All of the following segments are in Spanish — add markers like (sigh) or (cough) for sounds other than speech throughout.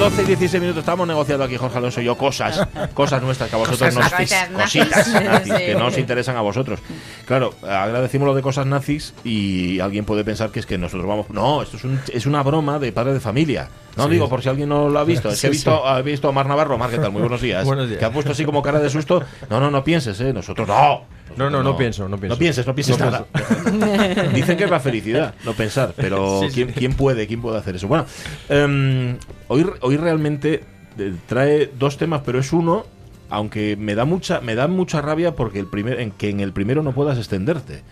12 y 16 minutos estamos negociando aquí, Jorge Alonso y yo, cosas, (laughs) cosas nuestras que a vosotros Cosas nos nazis. cositas nazis, Sí. (laughs) que no os interesan a vosotros. Claro, agradecimos lo de cosas nazis y alguien puede pensar que es que nosotros vamos. No, esto es, un- es una broma de padre de familia. No Sí. digo por si alguien no lo ha visto. Es que (laughs) he Sí, visto, he visto a Mar Navarro. Mar, ¿qué tal? Muy buenos días. Buenos días. Que ha puesto así como cara de susto. No, no, no pienses, ¿eh? Nosotros no. No, no, no pienso, no pienso. No pienses, no pienses No nada. Dicen que es la felicidad, no pensar, pero (laughs) Sí, sí. ¿quién, quién puede, quién puede hacer eso? Bueno, em, hoy, hoy realmente eh, trae dos temas, pero es uno, aunque me da mucha, me da mucha rabia porque el primer, en que en el primero no puedas extenderte.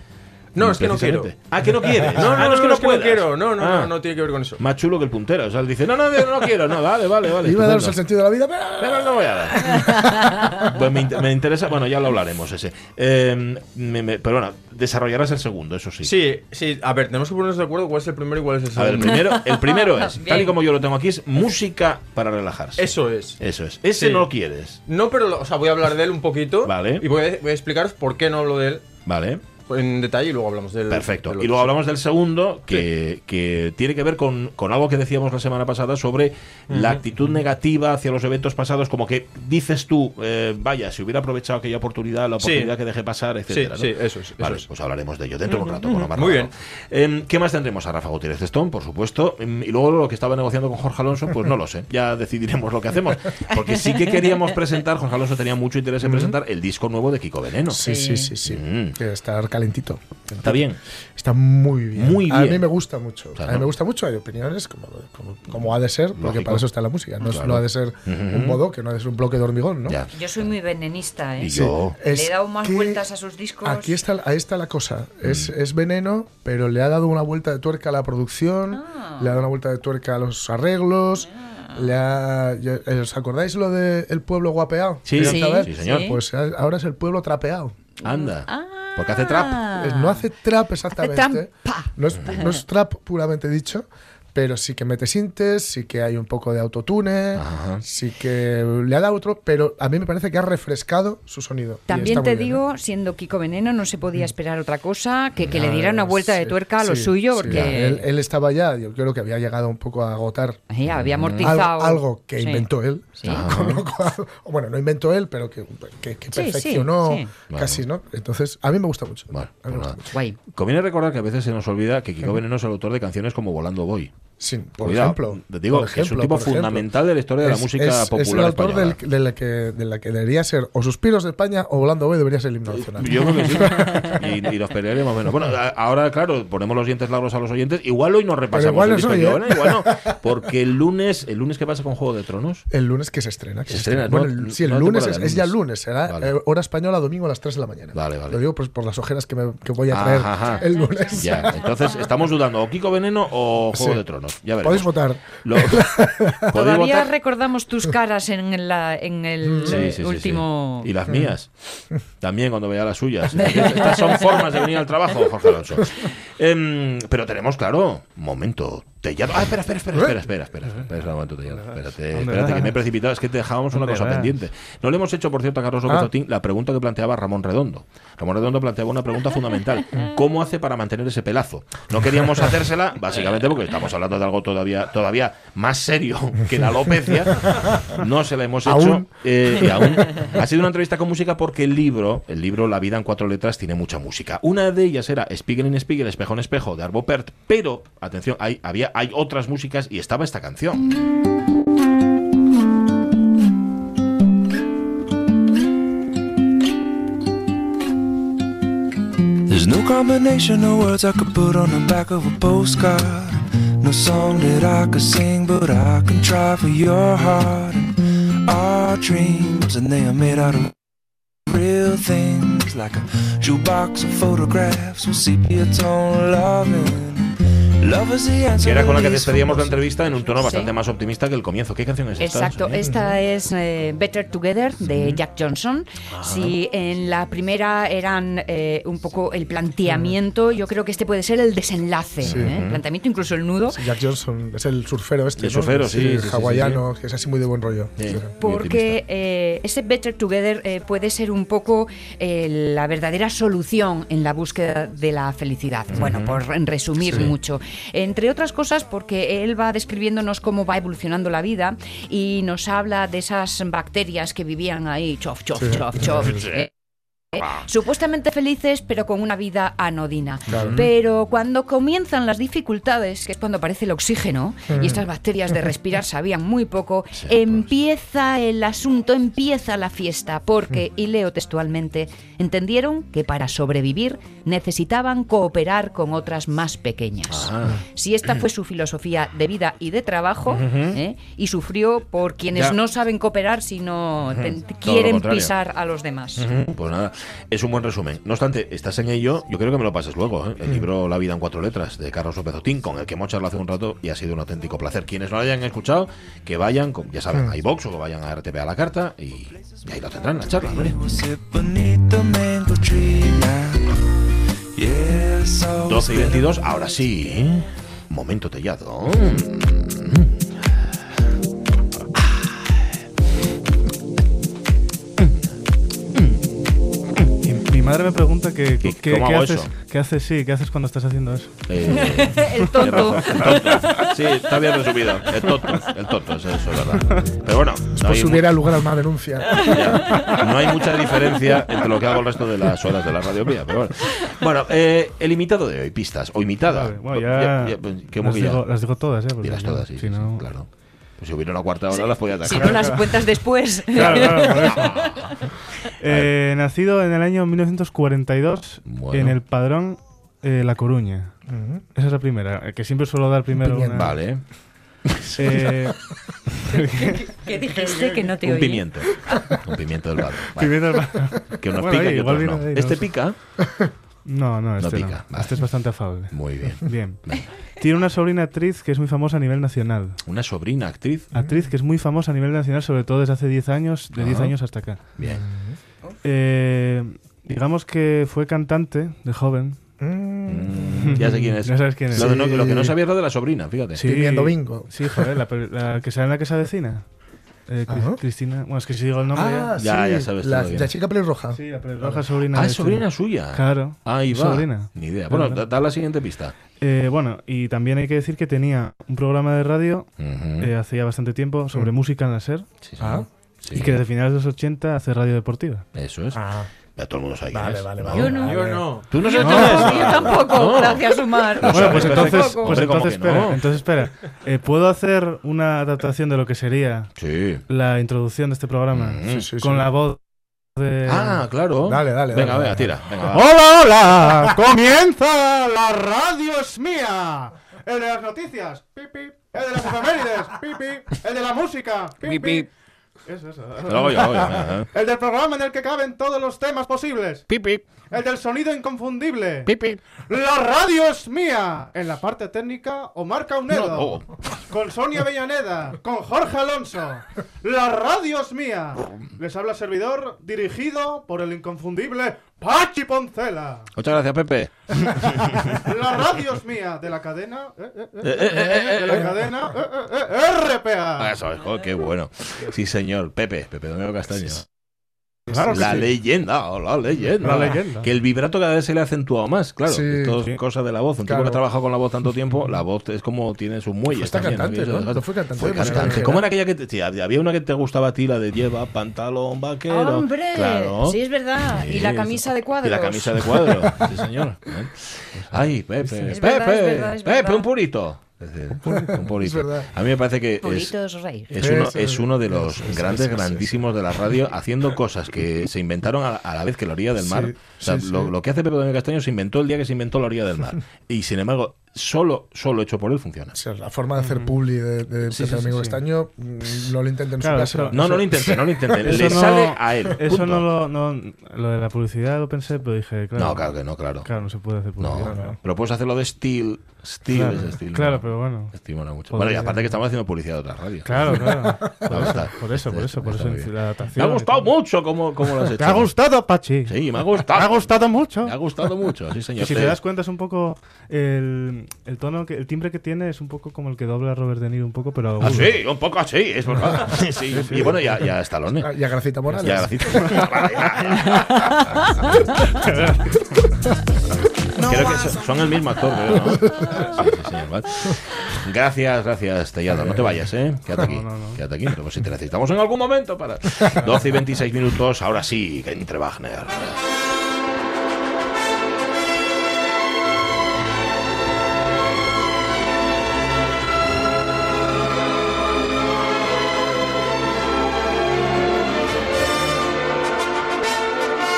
No, es que no quiero. Ah, que no quieres. (laughs) No, no, Ah, no, es que no puedas. quiero. No, no, Ah, no, no tiene que ver con eso. Más chulo que el puntero. O sea, él dice, no, no, no, no quiero. No, vale, vale, vale. Iba a daros el sentido de la vida, pero... Pero no voy a dar. (laughs) Pues me, in- me interesa, bueno, ya lo hablaremos ese. Eh, me- me- pero bueno, desarrollarás el segundo, eso sí. Sí, sí, a ver, tenemos que ponernos de acuerdo cuál es el primero y cuál es el A ver, el segundo. primero, el primero es, (laughs) tal y como yo lo tengo aquí, es música para relajarse. Eso es. Eso es. Ese Sí. no lo quieres. No, pero, lo- o sea, voy a hablar de él un poquito. Vale. Y voy a, voy a explicaros por qué no hablo de él Vale. En detalle y luego hablamos del. Perfecto. del Y luego hablamos del segundo, que, que tiene que ver con, con algo que decíamos la semana pasada sobre la actitud negativa hacia los eventos pasados, como que dices tú, eh, vaya, si hubiera aprovechado aquella oportunidad, la Sí. oportunidad que dejé pasar, etcétera. Sí, ¿no? sí, eso es, eso Vale, es. pues hablaremos de ello dentro de un rato con Omar Muy Navarro. Em, ¿Qué más tendremos? A Rafa Gutiérrez Stone, por supuesto. Em, y luego lo que estaba negociando con Jorge Alonso, pues no lo sé. Ya decidiremos lo que hacemos. Porque sí que queríamos presentar, Jorge Alonso tenía mucho interés en presentar el disco nuevo de Kiko Veneno. Sí, sí, sí, sí. Mm. Que estar calentito. Está bien. Está muy bien. Muy A bien. mí me gusta mucho. Claro. A mí me gusta mucho. Hay opiniones como, como, como ha de ser, porque para eso está la música. No, es- Claro. no ha de ser un modo, que no ha de ser un bloque de hormigón, ¿no? Ya. Yo soy muy venenista, ¿eh? Y yo. Le Es he dado más vueltas a sus discos. Aquí está, ahí está la cosa. Mm. Es, es veneno, pero le ha dado una vuelta de tuerca a la producción, Ah. le ha dado una vuelta de tuerca a los arreglos. Le ha, eh, ¿Os acordáis lo de El pueblo guapeado? Sí, ¿Querían Sí, señor. Pues ahora es el pueblo trapeado. Anda. Ah. Porque hace trap. Eh, No hace trap exactamente. trampa. No es, no es trap puramente dicho, pero sí que mete sintes, sí que hay un poco de autotune, Ajá. sí que le ha dado otro, pero a mí me parece que ha refrescado su sonido. También te bien, digo, ¿eh? siendo Kiko Veneno, no se podía esperar otra cosa que que le Ah, diera una vuelta de tuerca a lo sí, suyo, sí. porque él, él estaba ya, yo creo que había llegado un poco a agotar había algo, amortizado. algo que Sí. inventó él. Sí. Con lo cual- o bueno, no inventó él, pero que, que- que Sí, sí, perfeccionó sí. casi, ¿no? Entonces, a mí me gusta mucho. Bueno, A mí me pues gusta nada. mucho. Guay. Conviene recordar que a veces se nos olvida que Kiko Veneno es el autor de canciones como Volando Voy. Sí, por Cuidado, ejemplo. te digo por que es un tipo por ejemplo. fundamental de la historia de la Es- música es- popular Es el autor del- de, la que, de la que debería ser o Suspiros de España o Volando Voy debería ser el himno nacional. Yo creo que sí. (laughs) Y, y nos pelearemos menos. Bueno, ahora, claro, ponemos los dientes largos a los oyentes. Igual hoy nos repasamos igual el disco ¿eh? no. Porque el lunes, ¿el lunes qué pasa con Juego de Tronos? El lunes que se estrena. que Se estrena, Bueno, no- el- sí, el no lunes es, ya lunes. lunes. Será Vale. eh, hora española domingo a las 3 de la mañana. Vale, vale. Lo digo pues, por las ojeras que, me, que voy a traer Ajá, ajá. el lunes. Ya, entonces estamos dudando, o Kiko Veneno o Juego Sí. de Tronos. Ya veremos. Podéis votar. Lo- (laughs) ¿Podéis Todavía votar? recordamos tus caras en, la, en el Sí, sí, sí, último. sí. Y las mías. También cuando vea las suyas. (laughs) Estas son formas de venir al trabajo, Jorge Alonso. Em, pero tenemos, claro, momento. Tellado. Ah, espera, espera, espera, espera, espera, espera, espera, espera, un momento, Tellado. Espérate, espérate, que me he precipitado. Es que te dejábamos una cosa pendiente. No le hemos hecho, por cierto, a Carlos López Ah. Otín la pregunta que planteaba Ramón Redondo. Ramón Redondo planteaba una pregunta fundamental. ¿Cómo hace para mantener ese pelazo? No queríamos hacérsela, básicamente porque estamos hablando hablando de algo todavía, todavía más serio que la alopecia, (laughs) no se la hemos hecho. Aún. eh, y aún. Ha sido una entrevista con música porque el libro, el libro La vida en cuatro letras, tiene mucha música. Una de ellas era Spiegel in Spiegel, Espejo en Espejo, de Arvo Pärt, pero, atención, hay, había, hay otras músicas y estaba esta canción. There's no combination of words I could put on the back of a postcard. No song that I could sing, but I can try for your heart. And our dreams, and they are made out of real things, like a jukebox of photographs with sepia tone loving. Que era con la que despedíamos la entrevista en un tono bastante Sí. más optimista que el comienzo. ¿Qué canción es esta? Exacto, esta es eh, Better Together de Jack Johnson. Si en la primera eran eh, un poco el planteamiento, yo creo que este puede ser el desenlace. ¿eh? El planteamiento, incluso el nudo. Sí, Jack Johnson es el surfero este. El ¿no? surfero, sí, sí, sí, hawaiano, que es así muy de buen rollo. Sí. Sí. Porque eh, ese Better Together eh, puede ser un poco eh, la verdadera solución en la búsqueda de la felicidad. Bueno, por resumir Sí. mucho. Entre otras cosas, porque él va describiéndonos cómo va evolucionando la vida y nos habla de esas bacterias que vivían ahí, chof, chof, chof, chof. eh, eh, Supuestamente felices, pero con una vida anodina. Pero cuando comienzan las dificultades, que es cuando aparece el oxígeno, y estas bacterias de respirar (laughs) sabían muy poco, empieza el asunto, empieza la fiesta, porque, y leo textualmente, entendieron que para sobrevivir necesitaban cooperar con otras más pequeñas. Ah. Si esta fue su filosofía de vida y de trabajo, ¿eh? y sufrió por quienes Ya. no saben cooperar, sino quieren pisar a los demás. Pues nada, es un buen resumen. No obstante, esta seña y yo, yo creo que me lo pases luego. ¿eh? El libro La vida en cuatro letras de Carlos López Otín, con el que hemos charlado hace un rato y ha sido un auténtico placer. Quienes no lo hayan escuchado, que vayan, con- ya saben, a iVox o que vayan a RTP a la carta y, y ahí lo tendrán, la charla. so 12 y 22, ahora sí. ¿eh? Momento tellado. Madre me pregunta que, ¿Qué- que- cómo qué hago haces, eso? qué haces, sí, qué haces cuando estás haciendo eso. Eh, El tonto. (laughs) el tonto. Sí, está bien resumido. El tonto, el tonto, es eso, es verdad. Pero bueno, no Pues hay, hubiera lugar a una denuncia. ya, no hay mucha diferencia entre lo que hago el resto de las horas de la radio mía. Pero bueno, bueno eh, el imitado de hoy, pistas, o imitada. Vale, bueno, ya, pues, ¿cómo las, digo, las digo todas, ¿eh? porque ya, todas, sí, si sí, claro. Pues si hubiera una cuarta hora las podía atacar. Si no las cuentas después. (laughs) Claro, claro. (laughs) Eh, nacido en el año 1942 Bueno. en el padrón eh, La Coruña. Esa es la primera, que siempre suelo dar primero pimiento. una... Vale, Eh, ¿Qué dijiste que no te un oí? pimiento. Un pimiento del barro. Vale. (laughs) pimiento del- Que unos Bueno, pica ahí, y otros no. ahí, no ¿Este pica? No, no, este no. pica, vale. Este es bastante afable. Muy bien. (laughs) Bien. Tiene una sobrina actriz que es muy famosa a nivel nacional. Una sobrina actriz. Actriz que es muy famosa a nivel nacional, sobre todo desde hace 10 años, de 10 Ajá. años hasta acá. Bien. Eh, digamos que fue cantante de joven. Mm, ya sé quién es. (laughs) Ya sabes quién es. Lo, de no- Sí. lo que no sabía es lo de la sobrina, fíjate. Sí, Estoy viendo bingo. Sí, joder, la que sale en la que se avecina. Eh, Cris- Ajá. Cristina. Bueno, es que si digo el nombre. Ah, Ya, sí, ya sabes la, todo bien. la chica pelirroja. Sí, la pelirroja sobrina. Ah, de es sobrina suya. Claro. Ahí va. Sobrina. Ni idea. Bueno, claro. da, da la siguiente pista. Eh, bueno, y también hay que decir que tenía un programa de radio Ujú. eh, hace ya bastante tiempo sobre música en la SER. Sí, sí. Ah. Sí. Y que desde finales de los 80 hace radio deportiva. Eso es. Ah, Ya todo el mundo sabe quién vale, es. vale, vale. Yo no. Yo no. ¿Tú no Yo sabes quién es? tampoco, yo tampoco, No. gracias, Omar. Bueno, pues entonces, pues Hombre, ¿cómo entonces espera, no? entonces espera. Eh, ¿Puedo hacer una adaptación de lo que sería Sí. la introducción de este programa Mm. Sí, sí, con sí. la voz de... Ah, claro. Dale, dale, Venga, dale, venga, tira. Venga. ¡Hola, hola! ¡Comienza la radio es mía! El de las noticias, pipi. El de las efemérides, pipi. El de la música, pipi. Eso, eso. Yo. El del programa en el que caben todos los temas posibles. Pipi, El del sonido inconfundible. pipi. La radio es mía. En la parte técnica, Omar Caunedo. No, oh. Con Sonia Avellaneda. Con Jorge Alonso. La radio es mía. Les habla servidor, dirigido por el inconfundible Pachi Poncela. Muchas gracias, Pepe. (laughs) La radio es mía. De la cadena. eh, eh, eh, de la cadena. RPA. Eso es, qué bueno. Sí, señor. Pepe, Pepe Domingo Castaño. Claro la sí. leyenda, la leyenda. La leyenda. Que el vibrato cada vez se le ha acentuado más, claro. Sí. Esto es Sí. cosa de la voz. Un tipo Claro. que ha trabajado con la voz tanto tiempo, la voz es como tiene sus muelles. También, cantante, ¿no? fue cantante Fue cantante. ¿Cómo era aquella que te, sí, había una que te gustaba a ti, la de lleva pantalón vaquero? ¡Hombre! Claro. Sí, es verdad. Y la camisa de cuadros. Y la camisa de cuadro, sí señor. ¿Eh? (laughs) Ay, Pepe, Es Pepe, verdad, es verdad, es Pepe, un purito. Es decir, Un. Es verdad. A mí me parece que es, uno, Eso, es uno de los grandes, grandísimos de la radio, haciendo cosas que se inventaron a, a la vez que la orilla del mar. Sí, o sea, sí, lo, sí. lo que hace Pepe Domingo Castaño se inventó el día que se inventó la orilla del mar. (laughs) Y sin embargo, solo, solo hecho por él funciona. O sea, la forma de hacer publi de, de Sí, sí, Amigo sí. Estaño mm, no lo intenten en Claro, su casa. eso- No, no lo intenté, no lo intenté. (laughs) Eso Le no- sale a él. Eso punto. no lo, no, lo de la publicidad lo pensé, pero dije, claro. No, claro que no, claro. Claro, no se puede hacer publicidad. ¿no? pero puedes hacerlo de Steel. Steel Claro, ese estilo. claro, pero bueno. Mucho. Podría Bueno, y aparte que estamos haciendo publicidad de otras radios. Claro, (laughs) claro. Me. Por eso, por eso, por eso muy bien. la Me adaptación. ha gustado mucho cómo, cómo lo has (laughs) hecho. ¿Te ha gustado, Pachi? Sí, me ha Me gustado. ha gustado mucho. Me ha gustado mucho, sí, señor. Y si te das cuenta es un poco el, el tono, que, el timbre que tiene es un poco como el que dobla Robert De Niro un poco, pero Ah, sí, un poco así, es verdad. (laughs) Sí, Y bueno, ya, ya Stallone. Ah, Y a Gracita Morales. Ya. (laughs) Creo que son- el mismo actor, creo, ¿no? (laughs) Sí, sí, vale. Gracias, gracias, Tellado. No te vayas, ¿eh? Quédate aquí. No, no, no. Quédate aquí. Pero si te necesitamos en algún momento para. 12 y 26 minutos, ahora sí, que entre Wagner.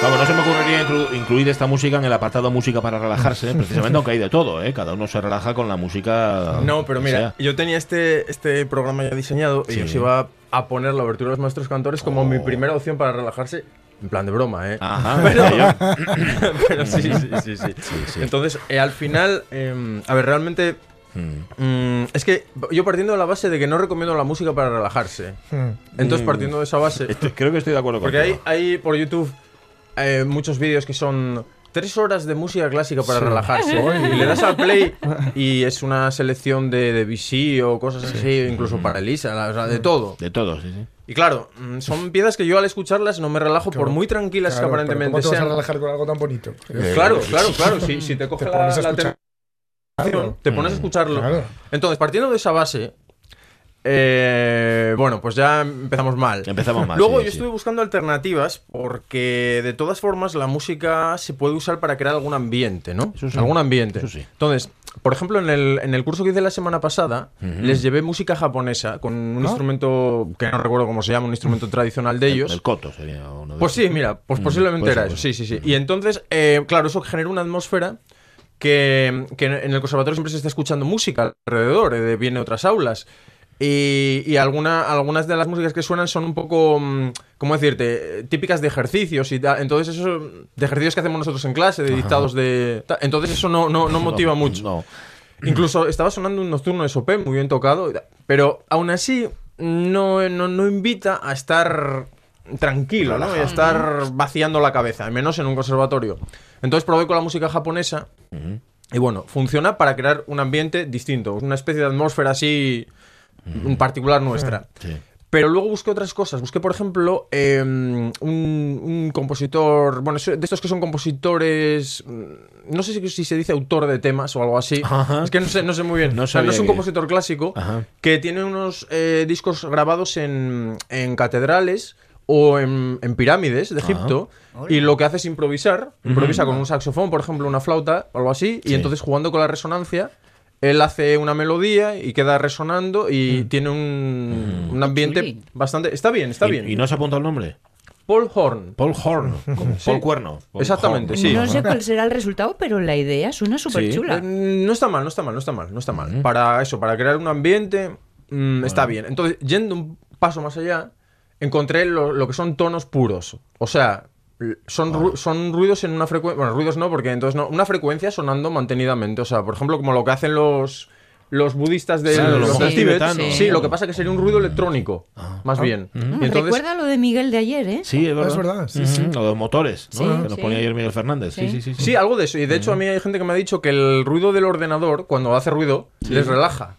Vamos, no se me ocurriría inclu- incluir esta música en el apartado música para relajarse, (laughs) precisamente aunque hay de todo, ¿eh? Cada uno se relaja con la música. No, pero mira, sea. yo tenía este, este programa ya diseñado Sí. y os iba a poner la abertura de los maestros cantores como mi primera opción para relajarse. En plan de broma, ¿eh? Ajá, (laughs) Pero- (laughs) Pero sí, sí, sí, sí. sí. Entonces, eh, al final, eh, a ver, realmente. Mm. mm, es que yo partiendo de la base de que no recomiendo la música para relajarse. Mm. Entonces, partiendo de esa base. Estoy- creo que estoy de acuerdo Porque hay, hay por YouTube eh, muchos vídeos que son tres horas de música clásica para Sí. relajarse. Y le das al play y es una selección de, de BC o cosas así, incluso para Elisa, la- o sea, de todo. De sí, sí. Y claro, mm, son piezas que yo al escucharlas no me relajo por muy tranquilas Claro, que pero aparentemente ¿Cómo te vas a sean. relajar con algo tan bonito? Claro, claro, claro. Si, si te coge Te la, pones a la te pones a escucharlo. Claro. Entonces, partiendo de esa base, eh, bueno, pues ya empezamos mal. Empezamos mal. Luego sí, yo sí. estuve buscando alternativas porque de todas formas la música se puede usar para crear algún ambiente, ¿no? Eso sí. Algún ambiente. Eso sí. Entonces, por ejemplo, en el, en el curso que hice la semana pasada, les llevé música japonesa con un instrumento que no recuerdo cómo se llama, un instrumento tradicional de ellos. El coto sería uno de Pues sí, mira, pues Mm, posiblemente puede era eso. Sí, sí, sí. Y entonces, eh, claro, eso genera una atmósfera que, que en el conservatorio siempre se está escuchando música alrededor, eh, viene otras aulas. Y, y alguna, algunas de las músicas que suenan son un poco, mm, ¿cómo decirte?, típicas de ejercicios y tal. Entonces, eso, de ejercicios que hacemos nosotros en clase, de dictados de... Entonces, eso no, no, no motiva mucho. No. Incluso estaba sonando un nocturno de Chopin, muy bien tocado, pero aún así no, no, no invita a estar tranquilo, ¿no? Y a estar vaciando la cabeza, al menos en un conservatorio. Entonces probé con la música japonesa y bueno, funciona para crear un ambiente distinto, una especie de atmósfera así mm, particular nuestra. Sí. Pero luego busqué otras cosas. Busqué, por ejemplo, eh, un, un compositor. Bueno, de estos que son compositores. mm, No sé si, si se dice autor de temas o algo así. Ajá. Es que no sé, no sé muy bien. No O sea, no es un que- compositor clásico Ajá. que tiene unos eh, discos grabados en, en catedrales o en, en pirámides de Egipto. Y lo que hace es improvisar. Improvisa con un saxofón, por ejemplo, una flauta o algo así. Sí. Y entonces jugando con la resonancia. Él hace una melodía y queda resonando y tiene un, un ambiente Chuli. bastante... Está bien, está ¿Y, bien. ¿Y no se apunta el nombre? Paul Horn. Paul Horn. (laughs) como Paul Cuerno. Paul Exactamente, Horn. sí. No sé cuál será el resultado, pero la idea suena súper chula. Eh, no está mal, no está mal, no está mal, no está mal. Para eso, para crear un ambiente, mm, está bien. Entonces, yendo un paso más allá, encontré lo, lo que son tonos puros. O sea, son, ru- son ruidos en una frecuencia. Bueno, ruidos no, porque entonces no. Una frecuencia sonando mantenidamente. O sea, por ejemplo, como lo que hacen los. Los budistas de Sí, los, sí, Tíbet. Sí, lo que pasa es que sería un ruido electrónico, más bien. Mm, Y entonces, Recuerda lo de Miguel de ayer, ¿eh? Sí, es verdad. Es verdad, sí, Ujú, sí. Lo de los motores, ¿no? Sí, que nos ponía ayer Miguel Fernández. Sí, sí, Sí. sí. Sí, algo de eso. Y de hecho, a mí hay gente que me ha dicho que el ruido del ordenador, cuando hace ruido, les relaja.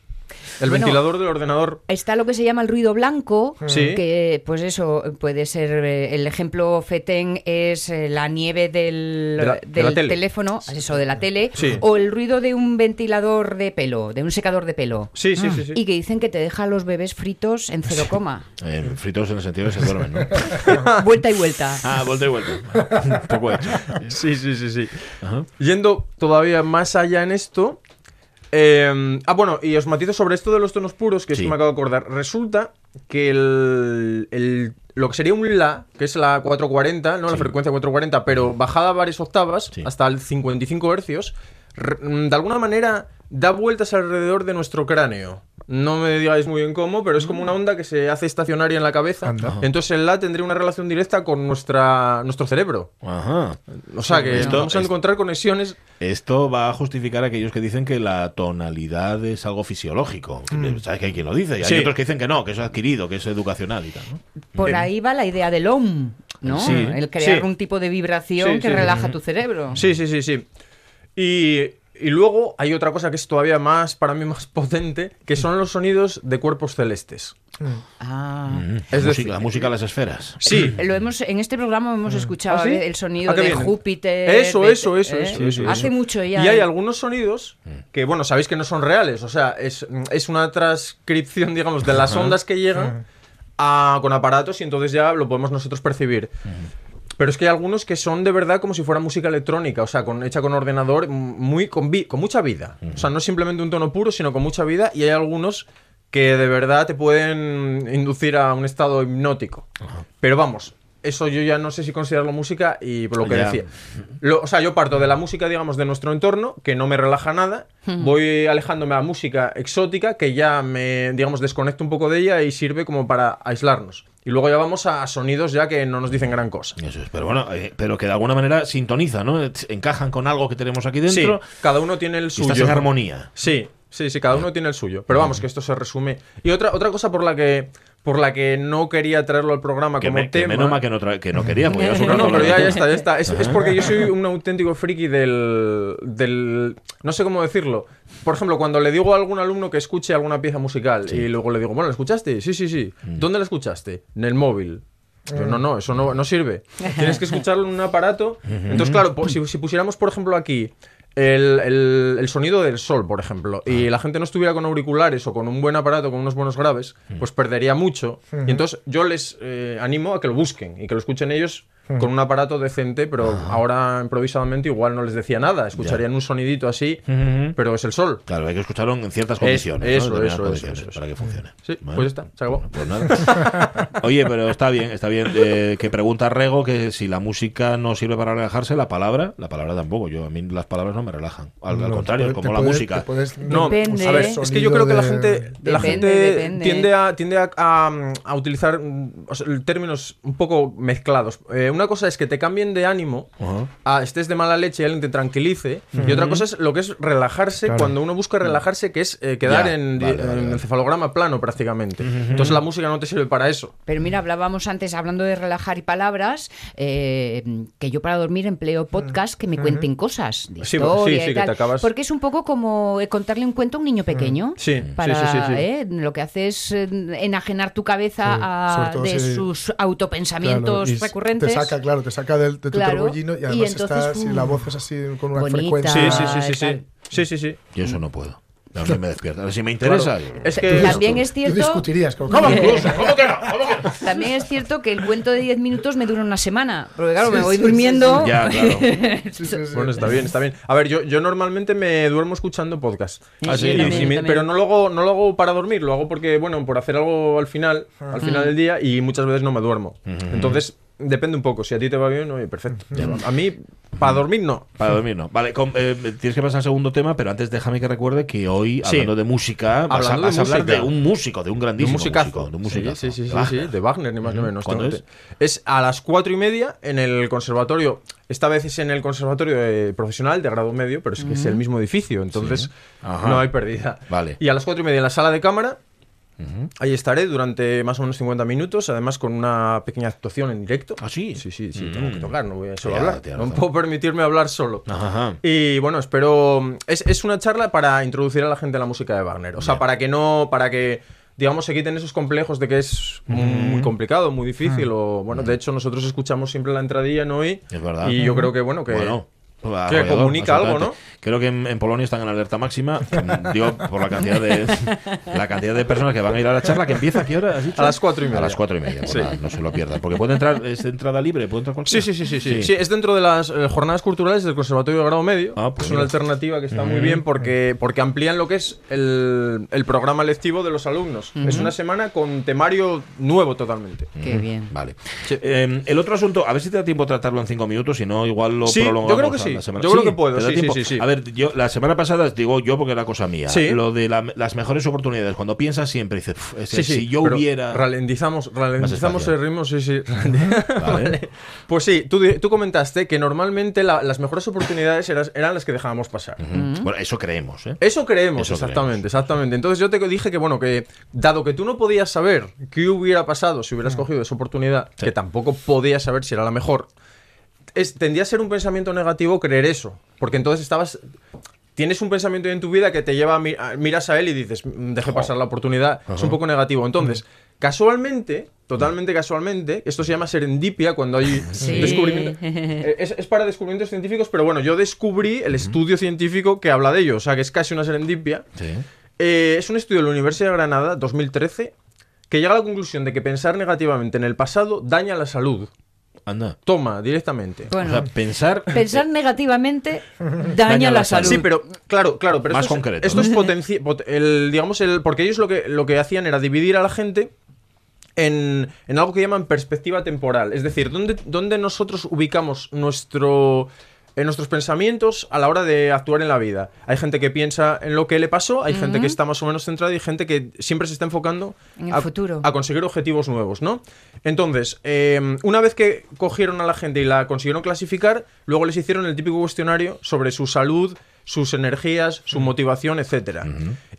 El Bueno, ventilador del ordenador. Está lo que se llama el ruido blanco, Sí. que pues eso puede ser, eh, el ejemplo fetén es eh, la nieve del, De la- de del teléfono, eso de la tele, Sí. o el ruido de un ventilador de pelo, de un secador de pelo. Sí, sí, sí. sí. Y que dicen que te deja a los bebés fritos en cero coma. Eh, fritos en el sentido de que se duermen, ¿no? (laughs) vuelta y vuelta. Ah, vuelta y vuelta. (laughs) Un poco hecho. Sí, sí, sí, sí. Ajá. Yendo todavía más allá en esto. Eh, ah, bueno, y os matizo sobre esto de los tonos puros, que es Sí. que me acabo de acordar. Resulta que el, el- lo que sería un La, que es la 440, ¿no? La frecuencia 440, pero bajada varias octavas, Sí. hasta el 55 hercios, de alguna manera da vueltas alrededor de nuestro cráneo. No me digáis muy bien cómo, pero es como una onda que se hace estacionaria en la cabeza. Anda. Entonces el La tendría una relación directa con nuestra, nuestro cerebro. Ajá. O sea que Esto- vamos a encontrar conexiones. Esto va a justificar a aquellos que dicen que la tonalidad es algo fisiológico. ¿Sabes que hay quien lo dice? Y hay Sí. otros que dicen que no, que eso es adquirido, que es educacional y tal. ¿no? Por Bien. ahí va la idea del OM, ¿no? Sí. el crear Sí. un tipo de vibración Sí, que sí. relaja tu cerebro. Sí, sí, sí, sí. Y, y luego hay otra cosa que es todavía más, para mí, más (laughs) potente, que son los sonidos de cuerpos celestes. Ah. Mm, Es la, decir- música, la música de las esferas. Sí. (clears throat) Lo hemos, en este programa hemos escuchado ¿Ah, sí? el sonido de. Júpiter. Eso, de- eso, eso, ¿eh? eso, eso, Hace eso. mucho ya. Y hay ¿eh? algunos sonidos que, bueno, sabéis que no son reales. O sea, es, es una transcripción, (laughs) digamos, de las ondas que llegan a- con aparatos y entonces ya lo podemos nosotros percibir. Pero es que hay algunos que son de verdad como si fuera música electrónica, o sea, con, hecha con ordenador, muy con, vi- con mucha vida. O sea, no simplemente un tono puro, sino con mucha vida. Y hay algunos que de verdad te pueden inducir a un estado hipnótico. Pero vamos, eso yo ya no sé si considerarlo música y por lo que decía. Lo- o sea, yo parto de la música, digamos, de nuestro entorno, que no me relaja nada. Voy alejándome a la música exótica, que ya me, digamos, desconecto un poco de ella y sirve como para aislarnos. Y luego ya vamos a sonidos ya que no nos dicen gran cosa. Eso es, pero bueno, eh, pero que de alguna manera sintoniza, ¿no? Encajan con algo que tenemos aquí Sí, dentro cada uno tiene el suyo. estás en armonía. Sí, sí, sí, cada uno tiene el suyo. Pero vamos, que esto se resume. Y otra, otra cosa por la que por la que no quería traerlo al programa Que, como me- que tema. menos mal que no, que no quería, porque No, no, pero ya, ya está, ya está. Es, es porque yo soy un auténtico friki del, del. No sé cómo decirlo. Por ejemplo, cuando le digo a algún alumno que escuche alguna pieza musical y luego le digo, bueno, ¿la escuchaste? Sí, sí, sí. Mm. ¿Dónde la escuchaste? En el móvil. Yo, no, no, eso no, no sirve. (laughs) Tienes que escucharlo en un aparato. Entonces, claro, si, si pusiéramos, por ejemplo, aquí el, el- el sonido del sol, por ejemplo, y la gente no estuviera con auriculares o con un buen aparato, con unos buenos graves, pues perdería mucho. Y entonces yo les eh, animo a que lo busquen y que lo escuchen ellos con un aparato decente, pero ahora improvisadamente igual no les decía nada. Escucharían un sonidito así, pero es el sol. Claro, hay que escucharlo en ciertas condiciones. eso, eso, condiciones eso, eso. Para que funcione. Sí, Vale. pues está, se acabó. Pues nada. (laughs) Oye, pero está bien, está bien. eh, que pregunta Rego que si la música no sirve para relajarse, la palabra, la palabra tampoco. Yo a mí las palabras no me relajan. Al, contrario, te como puede- la música. puedes- No, Depende. a ver, es que yo creo que la de- gente, la gente depende. tiende a tiende a, a- a utilizar mm, o sea, términos un poco mezclados. Eh, una cosa es que te cambien de ánimo, a estés de mala leche y alguien te tranquilice, y otra cosa es lo que es relajarse Claro. cuando uno busca relajarse, que es eh, quedar Ya, en, vale, en vale, vale. encefalograma plano prácticamente. Entonces la música no te sirve para eso. Pero mira, hablábamos antes, hablando de relajar y palabras, eh, que yo para dormir empleo podcast que me cuenten cosas de Sí, historia sí, sí, y que tal. te acabas- Porque es un poco como eh, contarle un cuento a un niño pequeño. Sí, Para, sí, sí, sí, sí. ¿eh? Lo que hace es enajenar tu cabeza Sí, a- de si- sus autopensamientos Claro, recurrentes. Saca, claro, te saca del- de, tu Claro, torbellino y y además entonces, está, si ¡pum! la voz es así con una Bonita. frecuencia. Sí, sí, sí, sí, sí. Sí, sí, sí. Yo eso no puedo. A mí me despierta. Si me interesa. Es que También es Tú cierto, discutirías con ¿Cómo? Incluso, ¿Cómo que no? ¿Cómo que no? también es cierto que el cuento de 10 minutos me dura una semana. Porque claro, Sí, me voy sí, durmiendo. Ya, claro. (laughs) Sí, sí, sí. Bueno, está bien, está bien. A ver, yo, yo normalmente me duermo escuchando podcast. Ah, sí, Y también, si me- también. pero no lo, hago, no lo hago para dormir, lo hago porque, bueno, por hacer algo al final, al final del día y muchas veces no me duermo. Entonces, depende un poco. Si a ti te va bien, oye, perfecto. A mí, para dormir, no. Para dormir, no. Vale, com- eh, tienes que pasar al segundo tema, pero antes déjame que recuerde que hoy, Sí. hablando de música, vas, a, de hablar música. de un músico, de un De un grandísimo musicazo. músico. De un musicazo. Sí, sí, sí, sí, Wagner. sí, de Wagner, ni más ni menos. ¿Cuándo es? Es a las cuatro y media en el conservatorio. Esta vez es en el conservatorio eh, profesional de grado medio, pero es que es el mismo edificio, entonces no hay pérdida. Vale. Y a las cuatro y media en la sala de cámara Ahí estaré durante más o menos 50 minutos, además con una pequeña actuación en directo. ¿Ah, sí? Sí, sí, sí, Mm. tengo que tocar, no voy a solo Ya, hablar. No razón. puedo permitirme hablar solo. Ajá. Y bueno, espero. Es, es una charla para introducir a la gente a la música de Wagner. O sea, para que no. Para que. Digamos, se quiten esos complejos de que es muy, muy complicado, muy difícil. O bueno, de hecho, nosotros escuchamos siempre la entradilla en hoy. Es verdad. Y yo creo que, bueno, que. Bueno. Que arrollador, comunica algo, absolutamente. Creo que en, en Polonia están en alerta máxima, mm, digo, por la cantidad de (laughs) la cantidad de personas que van a ir a la charla, que empieza a qué hora has dicho? A las cuatro y media. A las cuatro y media, pues Sí. nada, no se lo pierdan. Porque puede entrar, es entrada libre, puede entrar Sí, cualquiera. sí, sí, sí, sí. Sí, es dentro de las eh, jornadas culturales del Conservatorio de Grado Medio. Ah, pues es una mira. alternativa que está muy bien porque, porque amplían lo que es el, el programa lectivo de los alumnos. Es una semana con temario nuevo totalmente. Qué bien. Vale. Eh, el otro asunto, a ver si te da tiempo a tratarlo en cinco minutos, si no, igual lo Sí, yo prolongamos. creo que a sí. la semana. Yo creo que puedo, ¿te da sí, tiempo? sí, sí, sí. A ver, yo la semana pasada digo yo porque era cosa mía. Sí. Lo de la- las mejores oportunidades, cuando piensas siempre dices, "Uf, es que Sí, sí, si yo hubiera. Ralentizamos, ralentizamos el ritmo, sí, sí. (laughs) Vale. Pues sí, tú, tú comentaste que normalmente la- las mejores oportunidades eran, eran las que dejábamos pasar. Ujú. Bueno, eso creemos, ¿eh? Eso creemos, Eso exactamente, creemos. exactamente. Entonces yo te dije que, bueno, que dado que tú no podías saber qué hubiera pasado si hubieras cogido esa oportunidad, Sí. que tampoco podías saber si era la mejor, es, tendría a ser un pensamiento negativo creer eso. Porque entonces estabas. Tienes un pensamiento en tu vida que te lleva a, mi- a- miras a él y dices, "Mm, deje pasar la oportunidad. Es un poco negativo. Entonces, casualmente, totalmente casualmente, esto se llama serendipia cuando hay (laughs) Sí. descubrimiento. Eh, Es, es para descubrimientos científicos, pero bueno, yo descubrí el estudio científico que habla de ello. O sea, que es casi una serendipia. Sí. Eh, es un estudio de la Universidad de Granada, 2013, que llega a la conclusión de que pensar negativamente en el pasado daña la salud. Anda. Toma, directamente. O Bueno, sea, pensar. (laughs) pensar negativamente (laughs) daña, la salud. Sí, pero claro, claro, pero Más esto es- concreto, Esto ¿no? es pot- el, digamos, el, porque ellos lo que, lo que hacían era dividir a la gente en, en algo que llaman perspectiva temporal. Es decir, ¿dónde, dónde nosotros ubicamos nuestro, en nuestros pensamientos a la hora de actuar en la vida. Hay gente que piensa en lo que le pasó, hay gente que está más o menos centrada y gente que siempre se está enfocando En el a, futuro. a conseguir objetivos nuevos, ¿no? Entonces, eh, una vez que cogieron a la gente y la consiguieron clasificar, luego les hicieron el típico cuestionario sobre su salud, sus energías, su motivación, etcétera.